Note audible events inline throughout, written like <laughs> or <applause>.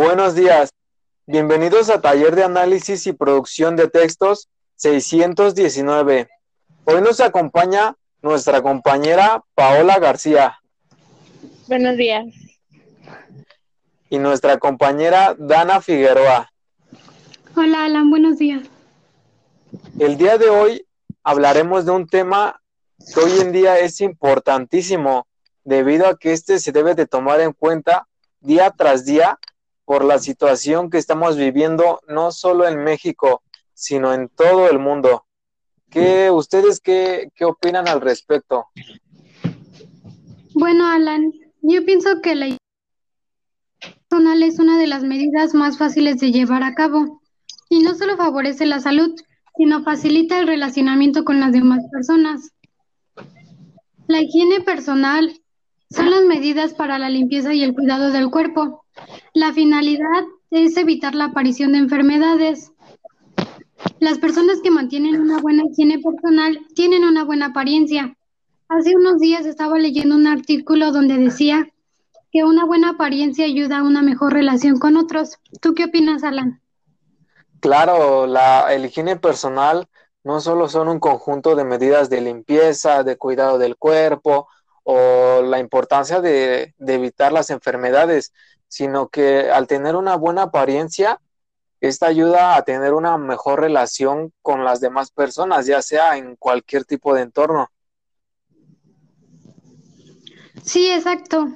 Buenos días. Bienvenidos a Taller de Análisis y Producción de Textos 619. Hoy nos acompaña nuestra compañera Paola García. Buenos días. Y nuestra compañera Dana Figueroa. Hola Alan, buenos días. El día de hoy hablaremos de un tema que hoy en día es importantísimo debido a que este se debe de tomar en cuenta día tras día por la situación que estamos viviendo no solo en México, sino en todo el mundo. ¿Qué, ¿Ustedes qué, qué opinan al respecto? Bueno, Alan, yo pienso que la personal es una de las medidas más fáciles de llevar a cabo y no solo favorece la salud, sino facilita el relacionamiento con las demás personas. La higiene personal son las medidas para la limpieza y el cuidado del cuerpo. La finalidad es evitar la aparición de enfermedades. Las personas que mantienen una buena higiene personal tienen una buena apariencia. Hace unos días estaba leyendo un artículo donde decía que una buena apariencia ayuda a una mejor relación con otros. ¿Tú qué opinas, Alan? Claro, la el higiene personal no solo son un conjunto de medidas de limpieza, de cuidado del cuerpo o la importancia de, de evitar las enfermedades, sino que al tener una buena apariencia, esta ayuda a tener una mejor relación con las demás personas, ya sea en cualquier tipo de entorno. Sí, exacto.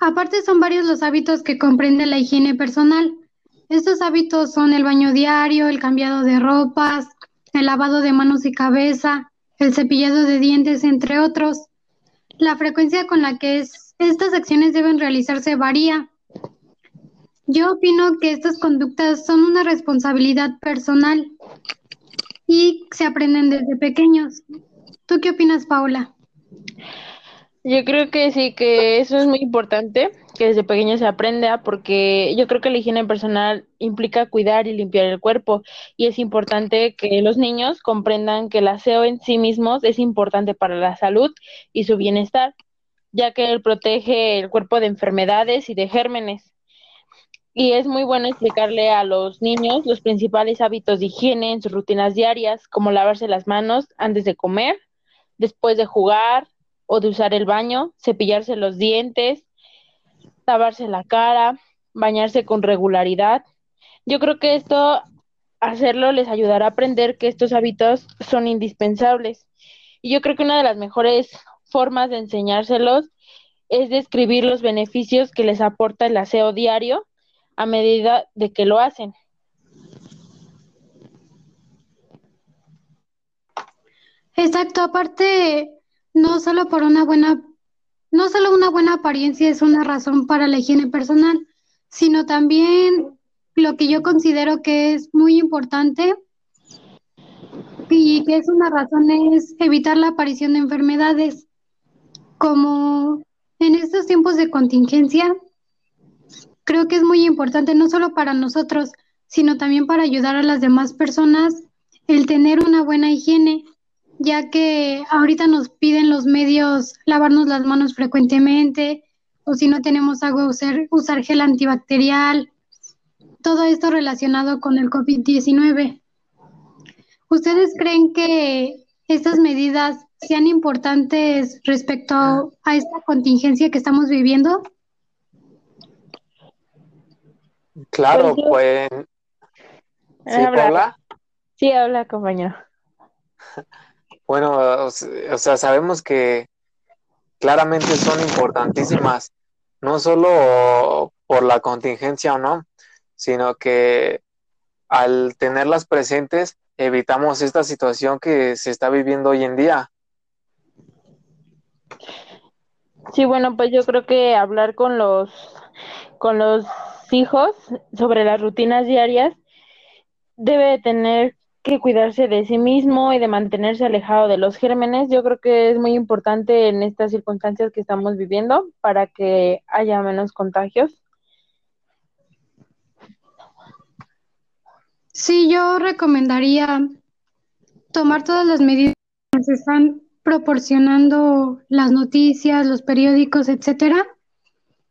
Aparte son varios los hábitos que comprende la higiene personal. Estos hábitos son el baño diario, el cambiado de ropas, el lavado de manos y cabeza, el cepillado de dientes, entre otros. La frecuencia con la que es, estas acciones deben realizarse varía. Yo opino que estas conductas son una responsabilidad personal y se aprenden desde pequeños. ¿Tú qué opinas, Paula? Yo creo que sí, que eso es muy importante, que desde pequeño se aprenda, porque yo creo que la higiene personal implica cuidar y limpiar el cuerpo, y es importante que los niños comprendan que el aseo en sí mismos es importante para la salud y su bienestar, ya que él protege el cuerpo de enfermedades y de gérmenes. Y es muy bueno explicarle a los niños los principales hábitos de higiene en sus rutinas diarias, como lavarse las manos antes de comer, después de jugar, o de usar el baño, cepillarse los dientes, lavarse la cara, bañarse con regularidad. Yo creo que esto, hacerlo, les ayudará a aprender que estos hábitos son indispensables. Y yo creo que una de las mejores formas de enseñárselos es describir los beneficios que les aporta el aseo diario a medida de que lo hacen. Exacto, aparte no solo por una buena, no solo una buena apariencia es una razón para la higiene personal, sino también lo que yo considero que es muy importante y que es una razón es evitar la aparición de enfermedades. Como en estos tiempos de contingencia, creo que es muy importante no solo para nosotros, sino también para ayudar a las demás personas el tener una buena higiene ya que ahorita nos piden los medios lavarnos las manos frecuentemente, o si no tenemos agua, usar, usar gel antibacterial, todo esto relacionado con el COVID-19. ¿Ustedes creen que estas medidas sean importantes respecto a esta contingencia que estamos viviendo? Claro, pues. ¿Sí, habla? Sí, habla, compañero. <laughs> Bueno, o sea, sabemos que claramente son importantísimas, no solo por la contingencia o no, sino que al tenerlas presentes evitamos esta situación que se está viviendo hoy en día. Sí, bueno, pues yo creo que hablar con los con los hijos sobre las rutinas diarias debe tener que cuidarse de sí mismo y de mantenerse alejado de los gérmenes. Yo creo que es muy importante en estas circunstancias que estamos viviendo para que haya menos contagios. Sí, yo recomendaría tomar todas las medidas que nos están proporcionando las noticias, los periódicos, etcétera.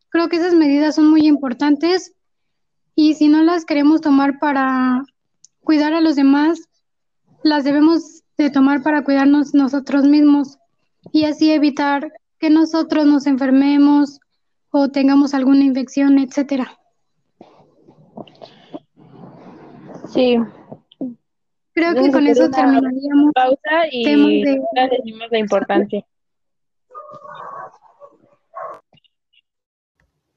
Creo que esas medidas son muy importantes y si no las queremos tomar para cuidar a los demás, las debemos de tomar para cuidarnos nosotros mismos y así evitar que nosotros nos enfermemos o tengamos alguna infección, etcétera. Sí. Creo que con eso terminaríamos. Pausa y de... decimos la importancia.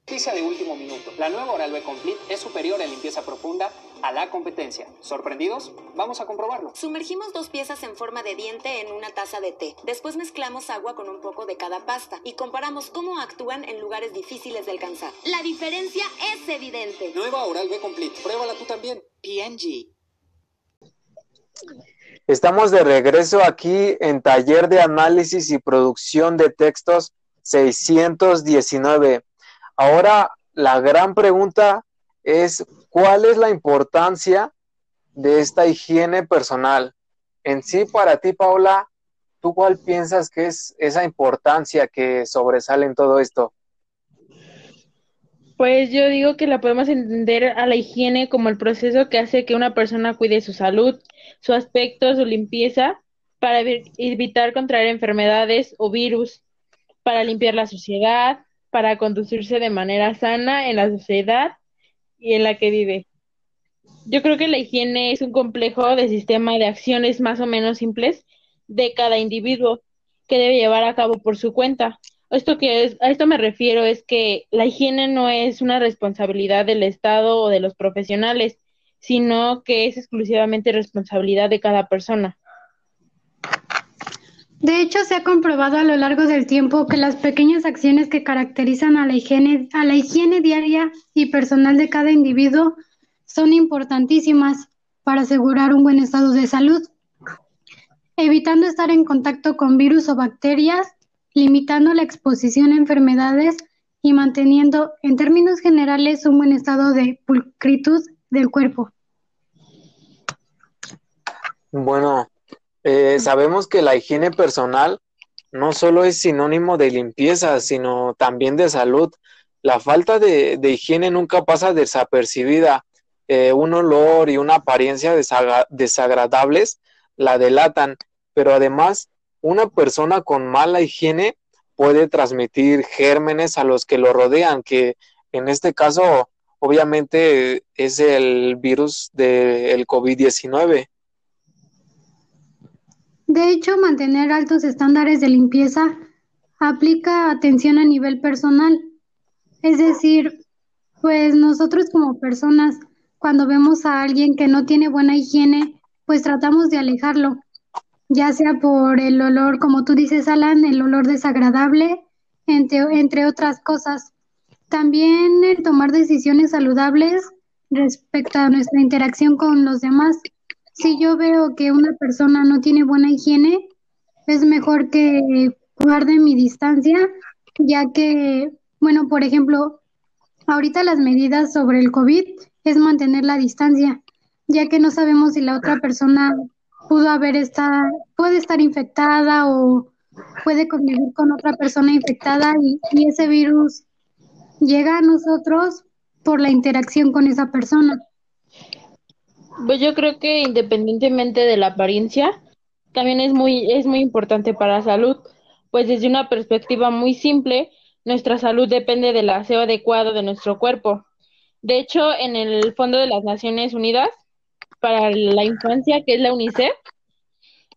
Noticia de último minuto. La nueva Oral-B Complete es superior en limpieza profunda a la competencia. ¿Sorprendidos? Vamos a comprobarlo. Sumergimos dos piezas en forma de diente en una taza de té. Después mezclamos agua con un poco de cada pasta y comparamos cómo actúan en lugares difíciles de alcanzar. La diferencia es evidente. Nueva Oral-B Complete. Pruébala tú también. PNG. Estamos de regreso aquí en Taller de Análisis y Producción de Textos 619. Ahora, la gran pregunta es, ¿cuál es la importancia de esta higiene personal? En sí, para ti, Paula, ¿tú cuál piensas que es esa importancia que sobresale en todo esto? Pues yo digo que la podemos entender a la higiene como el proceso que hace que una persona cuide su salud, su aspecto, su limpieza, para evitar contraer enfermedades o virus, para limpiar la suciedad, para conducirse de manera sana en la sociedad y en la que vive. Yo creo que la higiene es un complejo de sistema de acciones más o menos simples de cada individuo que debe llevar a cabo por su cuenta. Esto que es, a esto me refiero es que la higiene no es una responsabilidad del Estado o de los profesionales, sino que es exclusivamente responsabilidad de cada persona. De hecho, se ha comprobado a lo largo del tiempo que las pequeñas acciones que caracterizan a la higiene, a la higiene diaria y personal de cada individuo son importantísimas para asegurar un buen estado de salud, evitando estar en contacto con virus o bacterias, limitando la exposición a enfermedades y manteniendo, en términos generales, un buen estado de pulcritud del cuerpo. Bueno, eh, sabemos que la higiene personal no solo es sinónimo de limpieza, sino también de salud. La falta de, higiene nunca pasa desapercibida. Eh, un olor y una apariencia desagradables la delatan, pero además una persona con mala higiene puede transmitir gérmenes a los que lo rodean, que en este caso obviamente es el virus del COVID-19. De hecho, mantener altos estándares de limpieza aplica atención a nivel personal. Es decir, pues nosotros como personas, cuando vemos a alguien que no tiene buena higiene, pues tratamos de alejarlo, ya sea por el olor, como tú dices, Alan, el olor desagradable, entre, entre otras cosas. También el tomar decisiones saludables respecto a nuestra interacción con los demás si yo veo que una persona no tiene buena higiene, es mejor que guarde mi distancia, ya que, bueno, por ejemplo, ahorita las medidas sobre el COVID es mantener la distancia, ya que no sabemos si la otra persona pudo haber estar, puede estar infectada o puede convivir con otra persona infectada y, y ese virus llega a nosotros por la interacción con esa persona. Pues yo creo que independientemente de la apariencia, también es muy, es muy importante para la salud, pues desde una perspectiva muy simple, nuestra salud depende del aseo adecuado de nuestro cuerpo. De hecho, en el Fondo de las Naciones Unidas para la Infancia, que es la UNICEF,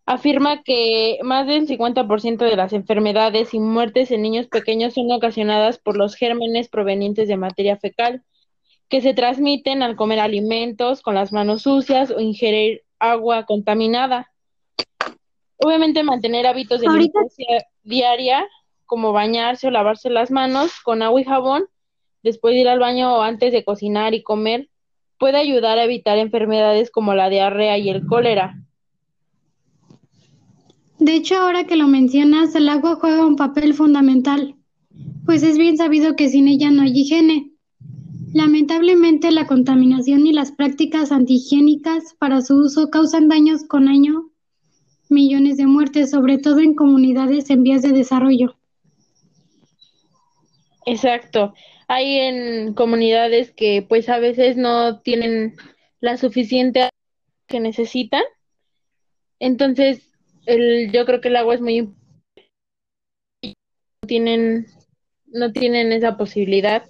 afirma que más del 50% de las enfermedades y muertes en niños pequeños son ocasionadas por los gérmenes provenientes de materia fecal que se transmiten al comer alimentos con las manos sucias o ingerir agua contaminada. Obviamente mantener hábitos de limpieza diaria, como bañarse o lavarse las manos con agua y jabón, después de ir al baño o antes de cocinar y comer, puede ayudar a evitar enfermedades como la diarrea y el cólera. De hecho, ahora que lo mencionas, el agua juega un papel fundamental, pues es bien sabido que sin ella no hay higiene. Lamentablemente, la contaminación y las prácticas antihigiénicas para su uso causan daños con año millones de muertes, sobre todo en comunidades en vías de desarrollo. Exacto. Hay en comunidades que pues a veces no tienen la suficiente que necesitan. Entonces, el, yo creo que el agua es muy importante. No tienen, no tienen esa posibilidad.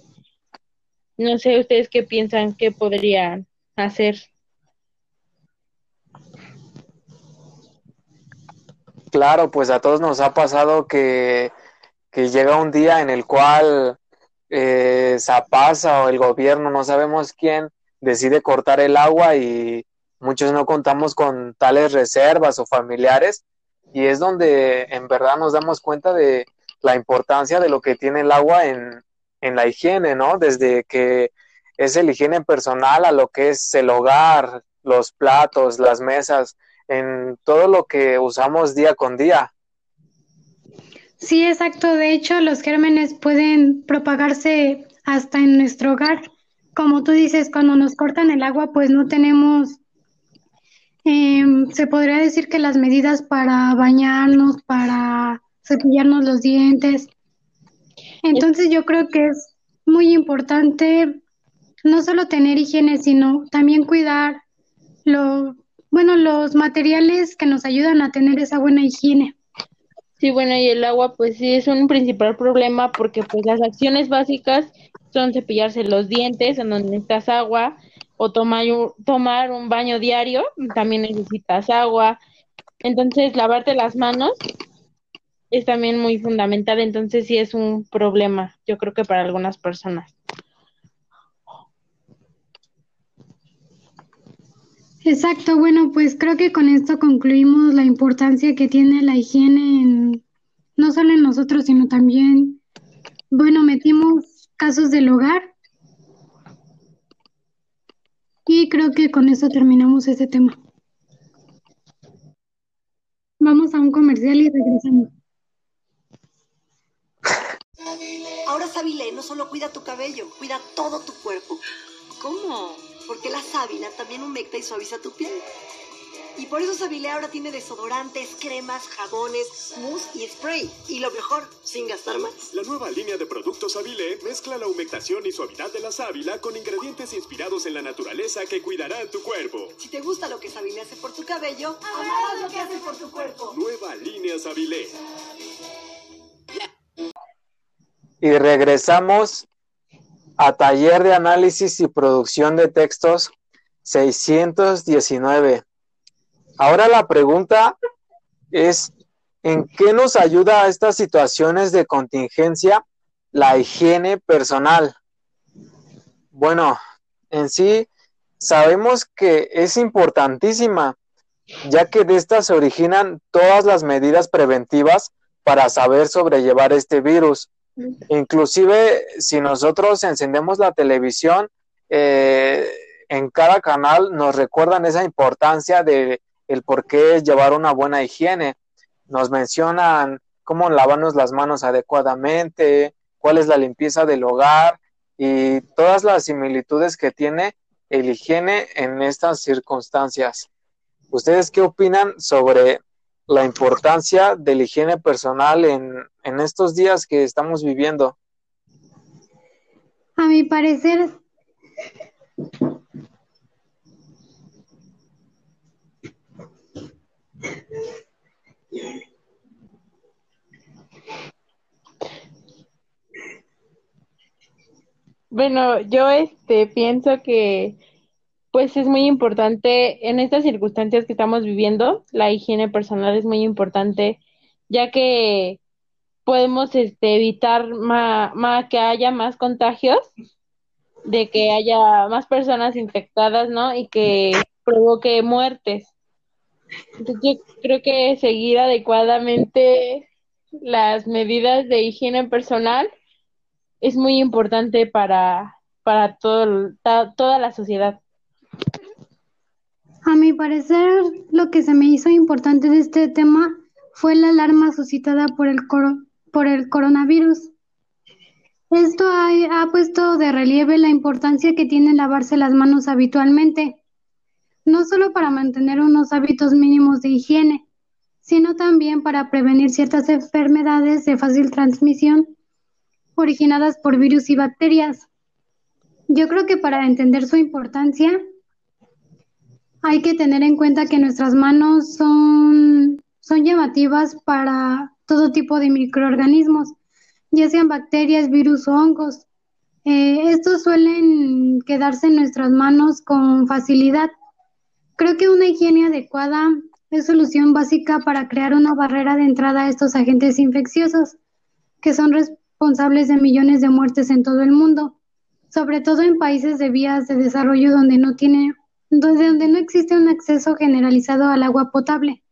No sé ustedes qué piensan que podrían hacer. Claro, pues a todos nos ha pasado que, que llega un día en el cual eh, Zapasa o el gobierno, no sabemos quién, decide cortar el agua y muchos no contamos con tales reservas o familiares y es donde en verdad nos damos cuenta de la importancia de lo que tiene el agua en, en la higiene, ¿no? Desde que es el higiene personal a lo que es el hogar, los platos, las mesas, en todo lo que usamos día con día. Sí, exacto. De hecho, los gérmenes pueden propagarse hasta en nuestro hogar. Como tú dices, cuando nos cortan el agua, pues no tenemos, em, se podría decir que las medidas para bañarnos, para cepillarnos los dientes. Entonces yo creo que es muy importante no solo tener higiene, sino también cuidar lo, bueno, los materiales que nos ayudan a tener esa buena higiene. Sí, bueno, y el agua pues sí es un principal problema porque pues las acciones básicas son cepillarse los dientes en donde necesitas agua o tomar un, tomar un baño diario, también necesitas agua. Entonces, lavarte las manos es también muy fundamental, entonces sí es un problema, yo creo que para algunas personas. Exacto, bueno, pues creo que con esto concluimos la importancia que tiene la higiene en, no solo en nosotros, sino también, bueno, metimos casos del hogar y creo que con eso terminamos ese tema. Vamos a un comercial y regresamos. Ahora Sabile no solo cuida tu cabello, cuida todo tu cuerpo. ¿Cómo? Porque la sábila también humecta y suaviza tu piel. Y por eso Sabile ahora tiene desodorantes, cremas, jabones, mousse y spray. Y lo mejor, sin gastar más. La nueva línea de productos Sabile mezcla la humectación y suavidad de la sábila con ingredientes inspirados en la naturaleza que cuidarán tu cuerpo. Si te gusta lo que Sabile hace por tu cabello, amarás lo que hace por tu cuerpo. Nueva línea Sabile. Y regresamos a Taller de Análisis y Producción de Textos 619. Ahora la pregunta es, ¿en qué nos ayuda a estas situaciones de contingencia la higiene personal? Bueno, en sí sabemos que es importantísima, ya que de estas se originan todas las medidas preventivas para saber sobrellevar este virus. Inclusive si nosotros encendemos la televisión, eh, en cada canal nos recuerdan esa importancia de el por qué llevar una buena higiene. Nos mencionan cómo lavarnos las manos adecuadamente, cuál es la limpieza del hogar y todas las similitudes que tiene el higiene en estas circunstancias. ¿Ustedes qué opinan sobre la importancia de la higiene personal en, en estos días que estamos viviendo? A mi parecer, Bueno, yo este pienso que pues es muy importante en estas circunstancias que estamos viviendo, la higiene personal es muy importante, ya que podemos este, evitar ma, que haya más contagios, de que haya más personas infectadas, ¿no? Y que provoque muertes. Entonces, yo creo que seguir adecuadamente las medidas de higiene personal es muy importante para, para todo, toda la sociedad. A mi parecer, lo que se me hizo importante de este tema fue la alarma suscitada por el, coronavirus. Esto ha, ha puesto de relieve la importancia que tiene lavarse las manos habitualmente, no solo para mantener unos hábitos mínimos de higiene, sino también para prevenir ciertas enfermedades de fácil transmisión originadas por virus y bacterias. Yo creo que para entender su importancia hay que tener en cuenta que nuestras manos son, son llamativas para todo tipo de microorganismos, ya sean bacterias, virus o hongos. Eh, estos suelen quedarse en nuestras manos con facilidad. Creo que una higiene adecuada es solución básica para crear una barrera de entrada a estos agentes infecciosos, que son responsables de millones de muertes en todo el mundo, sobre todo en países de vías de desarrollo donde no tiene, donde, no existe un acceso generalizado al agua potable.